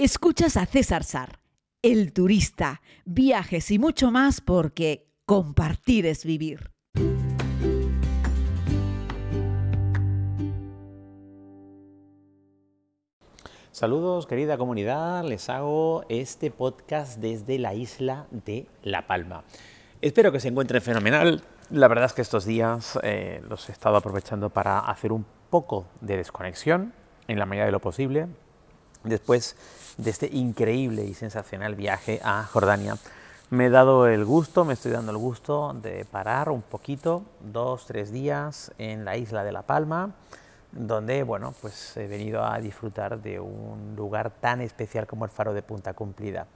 Escuchas a César Sar, el turista, viajes y mucho más porque compartir es vivir. Saludos querida comunidad, les hago este podcast desde la isla de La Palma. Espero que se encuentren fenomenal. La verdad es que estos días eh, los he estado aprovechando para hacer un poco de desconexión en la medida de lo posible después de este increíble y sensacional viaje a Jordania. Me he dado el gusto, me estoy dando el gusto de parar un poquito, dos, tres días en la isla de La Palma, donde, bueno, pues he venido a disfrutar de un lugar tan especial como el Faro de Punta Cumplida.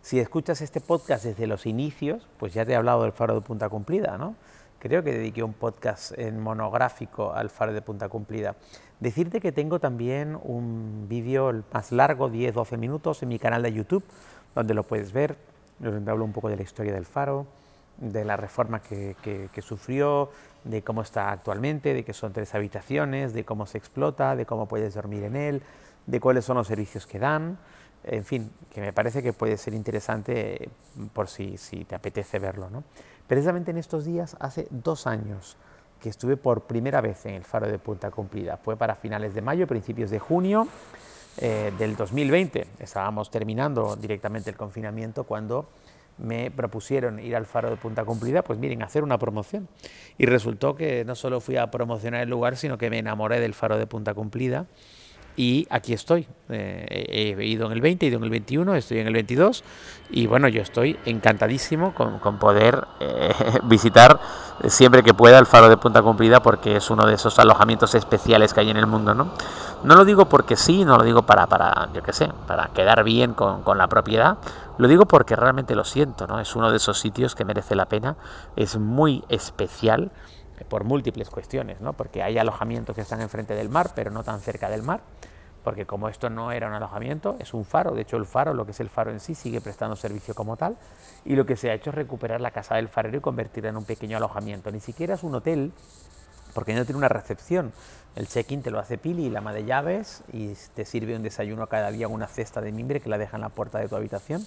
Si escuchas este podcast desde los inicios, pues ya te he hablado del Faro de Punta Cumplida, ¿no? Creo que dediqué un podcast en monográfico al Faro de Punta Cumplida. Decirte que tengo también un vídeo más largo, 10-12 minutos, en mi canal de YouTube, donde lo puedes ver, donde hablo un poco de la historia del Faro, de la reforma que, que, sufrió, de cómo está actualmente, de que son tres habitaciones, de cómo se explota, de cómo puedes dormir en él, de cuáles son los servicios que dan, en fin, que me parece que puede ser interesante por si, si te apetece verlo. ¿no? Precisamente en estos días, hace dos años que estuve por primera vez en el Faro de Punta Cumplida, fue para finales de mayo, principios de junio eh, del 2020. Estábamos terminando directamente el confinamiento cuando me propusieron ir al Faro de Punta Cumplida, pues miren, hacer una promoción. Y resultó que no solo fui a promocionar el lugar, sino que me enamoré del Faro de Punta Cumplida. Y aquí estoy. Eh, he ido en el 20, he ido en el 21, estoy en el 22. Y bueno, yo estoy encantadísimo con, con poder eh, visitar siempre que pueda el Faro de Punta Cumplida porque es uno de esos alojamientos especiales que hay en el mundo, ¿no? No lo digo porque sí, no lo digo para, para yo qué sé, para quedar bien con, con, la propiedad, lo digo porque realmente lo siento, ¿no? Es uno de esos sitios que merece la pena, es muy especial por múltiples cuestiones, ¿no? Porque hay alojamientos que están enfrente del mar, pero no tan cerca del mar, porque como esto no era un alojamiento, es un faro, de hecho el faro, lo que es el faro en sí, sigue prestando servicio como tal, y lo que se ha hecho es recuperar la casa del farero y convertirla en un pequeño alojamiento. Ni siquiera es un hotel, porque no tiene una recepción. El check-in te lo hace Pili, la ama de llaves, y te sirve un desayuno cada día una cesta de mimbre que la deja en la puerta de tu habitación.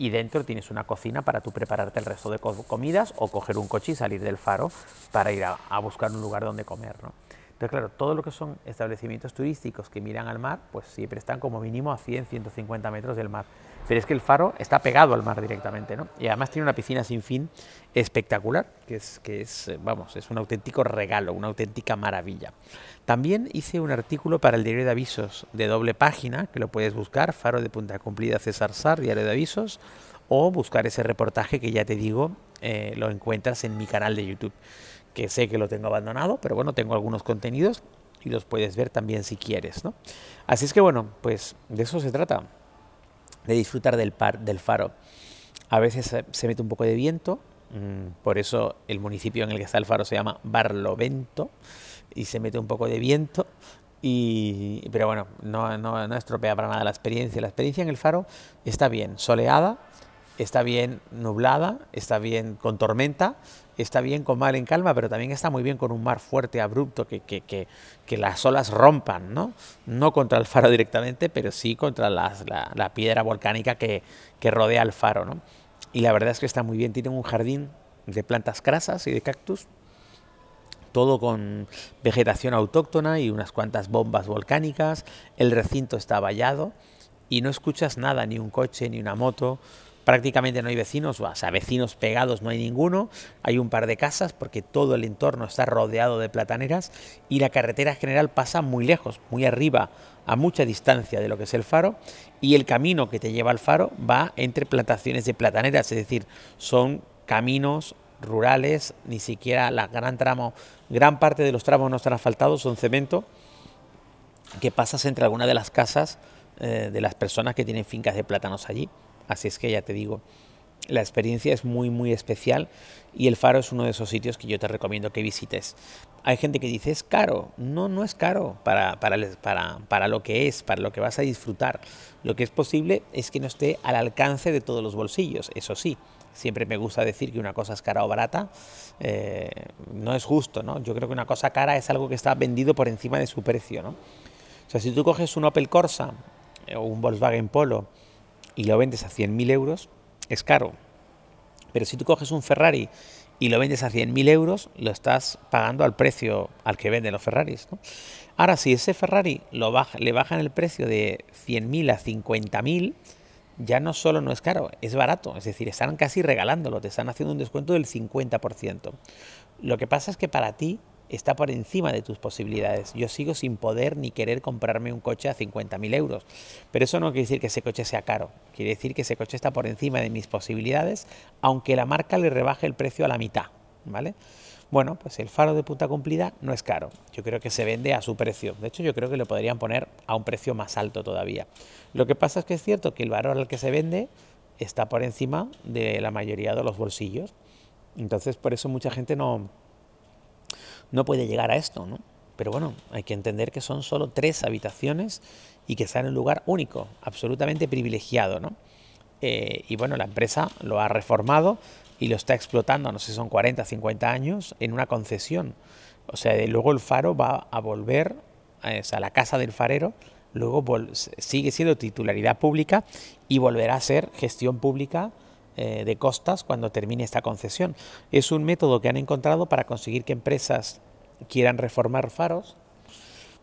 Y, dentro tienes una cocina para tú prepararte el resto de comidas o coger un coche y salir del faro para ir a, buscar un lugar donde comer. ¿no? Entonces, claro, todo lo que son establecimientos turísticos que miran al mar, pues siempre están como mínimo a 100, 150 metros del mar. Pero es que el faro está pegado al mar directamente, ¿no? Y además tiene una piscina sin fin espectacular, que es, que es, eh, vamos, es un auténtico regalo, una auténtica maravilla. También hice un artículo para el diario de avisos de doble página, que lo puedes buscar, Faro de Punta Cumplida César Sar, diario de avisos, o buscar ese reportaje que ya te digo, eh, lo encuentras en mi canal de YouTube que sé que lo tengo abandonado, pero bueno, tengo algunos contenidos y los puedes ver también si quieres, ¿no? Así es que bueno, pues de eso se trata, de disfrutar del, par, del faro. A veces se mete un poco de viento, mm, por eso el municipio en el que está el faro se llama Barlovento y se mete un poco de viento. Y, pero bueno, no, no, no estropea para nada la experiencia. La experiencia en el faro está bien, soleada, está bien nublada, está bien con tormenta, está bien con mar en calma, pero también está muy bien con un mar fuerte, abrupto, que, que, que, que las olas rompan, ¿no? No contra el faro directamente, pero sí contra la, la, piedra volcánica que, rodea el faro, ¿no? Y la verdad es que está muy bien, tiene un jardín de plantas crasas y de cactus, todo con vegetación autóctona y unas cuantas bombas volcánicas, el recinto está vallado y no escuchas nada, ni un coche, ni una moto, prácticamente no hay vecinos, o sea, vecinos pegados no hay ninguno, hay un par de casas porque todo el entorno está rodeado de plataneras y la carretera general pasa muy lejos, muy arriba, a mucha distancia de lo que es el faro y el camino que te lleva al faro va entre plantaciones de plataneras, es decir, son caminos rurales, ni siquiera la gran tramo, gran parte de los tramos no están asfaltados, son cemento que pasas entre algunas de las casas eh, de las personas que tienen fincas de plátanos allí. Así es que ya te digo, la experiencia es muy, muy especial y el faro es uno de esos sitios que yo te recomiendo que visites. Hay gente que dice, es caro. No, no es caro para, para, para, para, lo que es, para lo que vas a disfrutar. Lo que es posible es que no esté al alcance de todos los bolsillos, eso sí. Siempre me gusta decir que una cosa es cara o barata. Eh, no es justo, ¿no? Yo creo que una cosa cara es algo que está vendido por encima de su precio, ¿no? O sea, si tú coges un Opel Corsa o un Volkswagen Polo y lo vendes a 100.000 euros, es caro. Pero si tú coges un Ferrari y lo vendes a 100.000 euros, lo estás pagando al precio al que venden los Ferraris. Ahora, si ese Ferrari lo baja, le bajan el precio de 100.000 a 50.000, ya no solo no es caro, es barato. Es decir, están casi regalándolo, te están haciendo un descuento del 50%. Lo que pasa es que para ti está por encima de tus posibilidades. Yo sigo sin poder ni querer comprarme un coche a 50.000 euros. Pero eso no quiere decir que ese coche sea caro. Quiere decir que ese coche está por encima de mis posibilidades, aunque la marca le rebaje el precio a la mitad. ¿Vale? Bueno, pues el faro de punta cumplida no es caro. Yo creo que se vende a su precio. De hecho, yo creo que lo podrían poner a un precio más alto todavía. Lo que pasa es que es cierto que el valor al que se vende está por encima de la mayoría de los bolsillos. Entonces, por eso mucha gente no, no puede llegar a esto, ¿no? Pero bueno, hay que entender que son solo tres habitaciones y que están en un lugar único, absolutamente privilegiado, ¿no? Eh, y bueno, la empresa lo ha reformado y lo está explotando, no sé si son 40, 50 años, en una concesión. O sea, luego el faro va a volver a la casa del farero, luego sigue siendo titularidad pública y volverá a ser gestión pública eh, de costas cuando termine esta concesión. Es un método que han encontrado para conseguir que empresas quieran reformar faros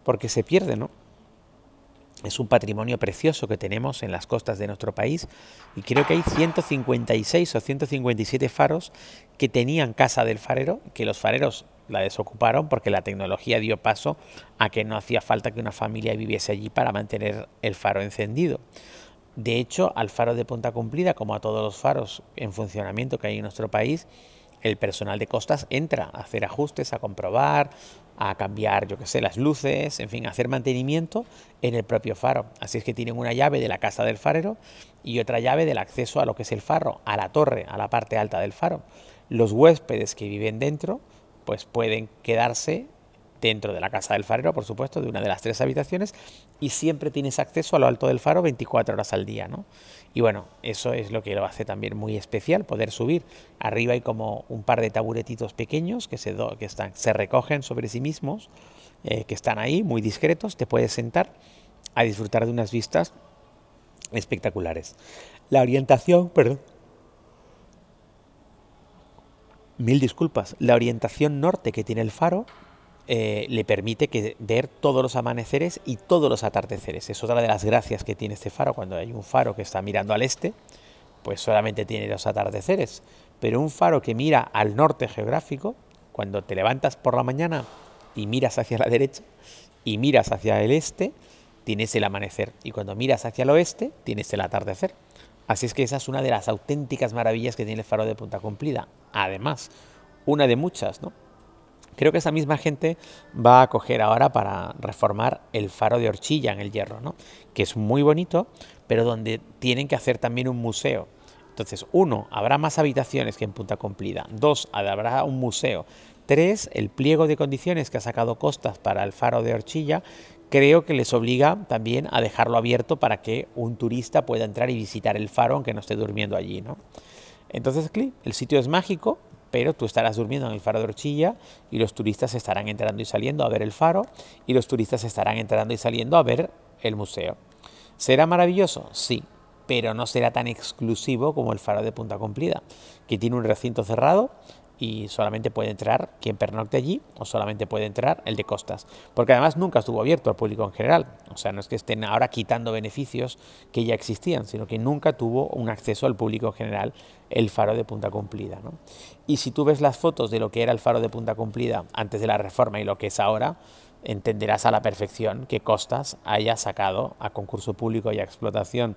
porque se pierde, ¿no? Es un patrimonio precioso que tenemos en las costas de nuestro país y creo que hay 156 o 157 faros que tenían casa del farero, que los fareros la desocuparon porque la tecnología dio paso a que no hacía falta que una familia viviese allí para mantener el faro encendido. De hecho, al faro de Punta Cumplida, como a todos los faros en funcionamiento que hay en nuestro país, el personal de costas entra a hacer ajustes, a comprobar, a cambiar, yo qué sé, las luces, en fin, a hacer mantenimiento en el propio faro. Así es que tienen una llave de la casa del farero y otra llave del acceso a lo que es el faro, a la torre, a la parte alta del faro. Los huéspedes que viven dentro, pues pueden quedarse dentro de la casa del farero, por supuesto, de una de las tres habitaciones, y siempre tienes acceso a lo alto del faro 24 horas al día, ¿no? Y bueno, eso es lo que lo hace también muy especial, poder subir. Arriba hay como un par de taburetitos pequeños que se, que están, se recogen sobre sí mismos, eh, que están ahí, muy discretos, te puedes sentar a disfrutar de unas vistas espectaculares. La orientación, perdón. Mil disculpas. La orientación norte que tiene el faro eh, le permite que ver todos los amaneceres y todos los atardeceres. Es otra de las gracias que tiene este faro. Cuando hay un faro que está mirando al este, pues solamente tiene los atardeceres. Pero un faro que mira al norte geográfico, cuando te levantas por la mañana y miras hacia la derecha y miras hacia el este, tienes el amanecer. Y cuando miras hacia el oeste, tienes el atardecer. Así es que esa es una de las auténticas maravillas que tiene el faro de Punta Cumplida. Además, una de muchas, ¿no? Creo que esa misma gente va a coger ahora para reformar el faro de Horchilla en el Hierro, ¿no? que es muy bonito, pero donde tienen que hacer también un museo. Entonces, uno, habrá más habitaciones que en Punta Cumplida. Dos, habrá un museo. Tres, el pliego de condiciones que ha sacado Costas para el faro de Horchilla creo que les obliga también a dejarlo abierto para que un turista pueda entrar y visitar el faro aunque no esté durmiendo allí. ¿no? Entonces, el sitio es mágico, pero tú estarás durmiendo en el faro de Orchilla y los turistas estarán entrando y saliendo a ver el faro y los turistas estarán entrando y saliendo a ver el museo. ¿Será maravilloso? Sí, pero no será tan exclusivo como el faro de Punta Cumplida, que tiene un recinto cerrado y solamente puede entrar quien pernocte allí o solamente puede entrar el de costas, porque además nunca estuvo abierto al público en general, o sea, no es que estén ahora quitando beneficios que ya existían, sino que nunca tuvo un acceso al público en general el faro de Punta Cumplida. Y si tú ves las fotos de lo que era el faro de Punta Cumplida antes de la reforma y lo que es ahora, entenderás a la perfección que Costas haya sacado a concurso público y a explotación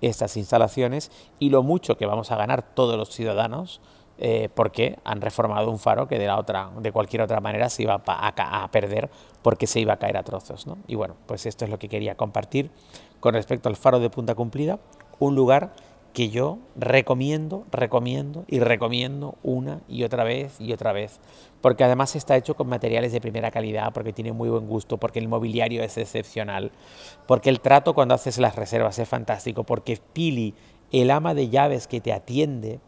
estas instalaciones y lo mucho que vamos a ganar todos los ciudadanos eh, porque han reformado un faro que de, la otra, de cualquier otra manera se iba a, perder porque se iba a caer a trozos. Y bueno, pues esto es lo que quería compartir con respecto al faro de Punta Cumplida, un lugar que yo recomiendo, recomiendo y recomiendo una y otra vez y otra vez, porque además está hecho con materiales de primera calidad, porque tiene muy buen gusto, porque el mobiliario es excepcional, porque el trato cuando haces las reservas es fantástico, porque Pili, el ama de llaves que te atiende,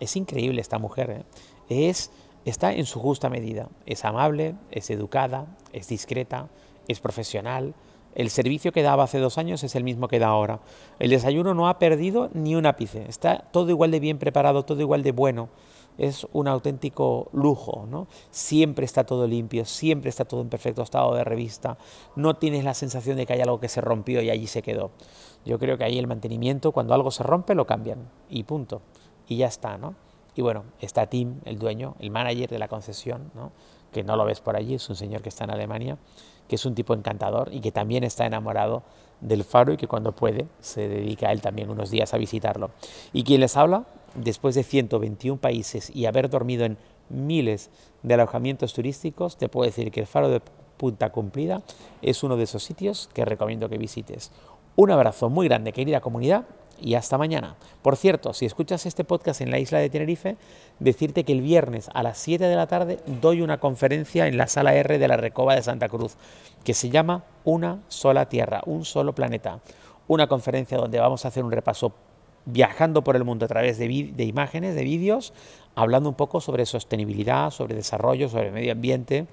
es increíble esta mujer, ¿eh? es, está en su justa medida. Es amable, es educada, es discreta, es profesional, El servicio que daba hace dos años es el mismo que da ahora. El desayuno no ha perdido ni un ápice. Está todo igual de bien preparado, todo igual de bueno. Es un auténtico lujo, ¿no? Siempre está todo limpio, siempre está todo en perfecto estado de revista. No tienes la sensación de que hay algo que se rompió y allí se quedó. Yo creo que ahí el mantenimiento, cuando algo se rompe, lo cambian y punto. Y ya está, ¿no? Y bueno, está Tim, el dueño, el manager de la concesión, ¿no? que no lo ves por allí, es un señor que está en Alemania, que es un tipo encantador y que también está enamorado del faro y que cuando puede se dedica a él también unos días a visitarlo. Y quien les habla, después de 121 países y haber dormido en miles de alojamientos turísticos, te puedo decir que el faro de Punta Cumplida es uno de esos sitios que recomiendo que visites. Un abrazo muy grande, querida comunidad, y hasta mañana. Por cierto, si escuchas este podcast en la isla de Tenerife, decirte que el viernes a las 7 de la tarde doy una conferencia en la sala R de la Recoba de Santa Cruz, que se llama Una sola Tierra, un solo planeta. Una conferencia donde vamos a hacer un repaso viajando por el mundo a través de, de imágenes, de vídeos, hablando un poco sobre sostenibilidad, sobre desarrollo, sobre medio ambiente.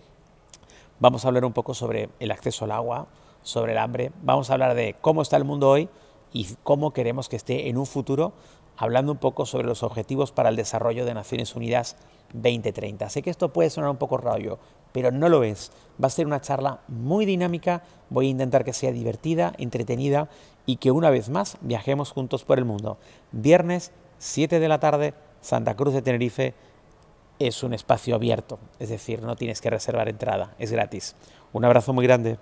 Vamos a hablar un poco sobre el acceso al agua, sobre el hambre. Vamos a hablar de cómo está el mundo hoy y cómo queremos que esté en un futuro, hablando un poco sobre los objetivos para el desarrollo de Naciones Unidas 2030. Sé que esto puede sonar un poco rollo, pero no lo es. Va a ser una charla muy dinámica, voy a intentar que sea divertida, entretenida y que una vez más viajemos juntos por el mundo. Viernes, 7 de la tarde, Santa Cruz de Tenerife, es un espacio abierto, es decir, no tienes que reservar entrada, es gratis. Un abrazo muy grande.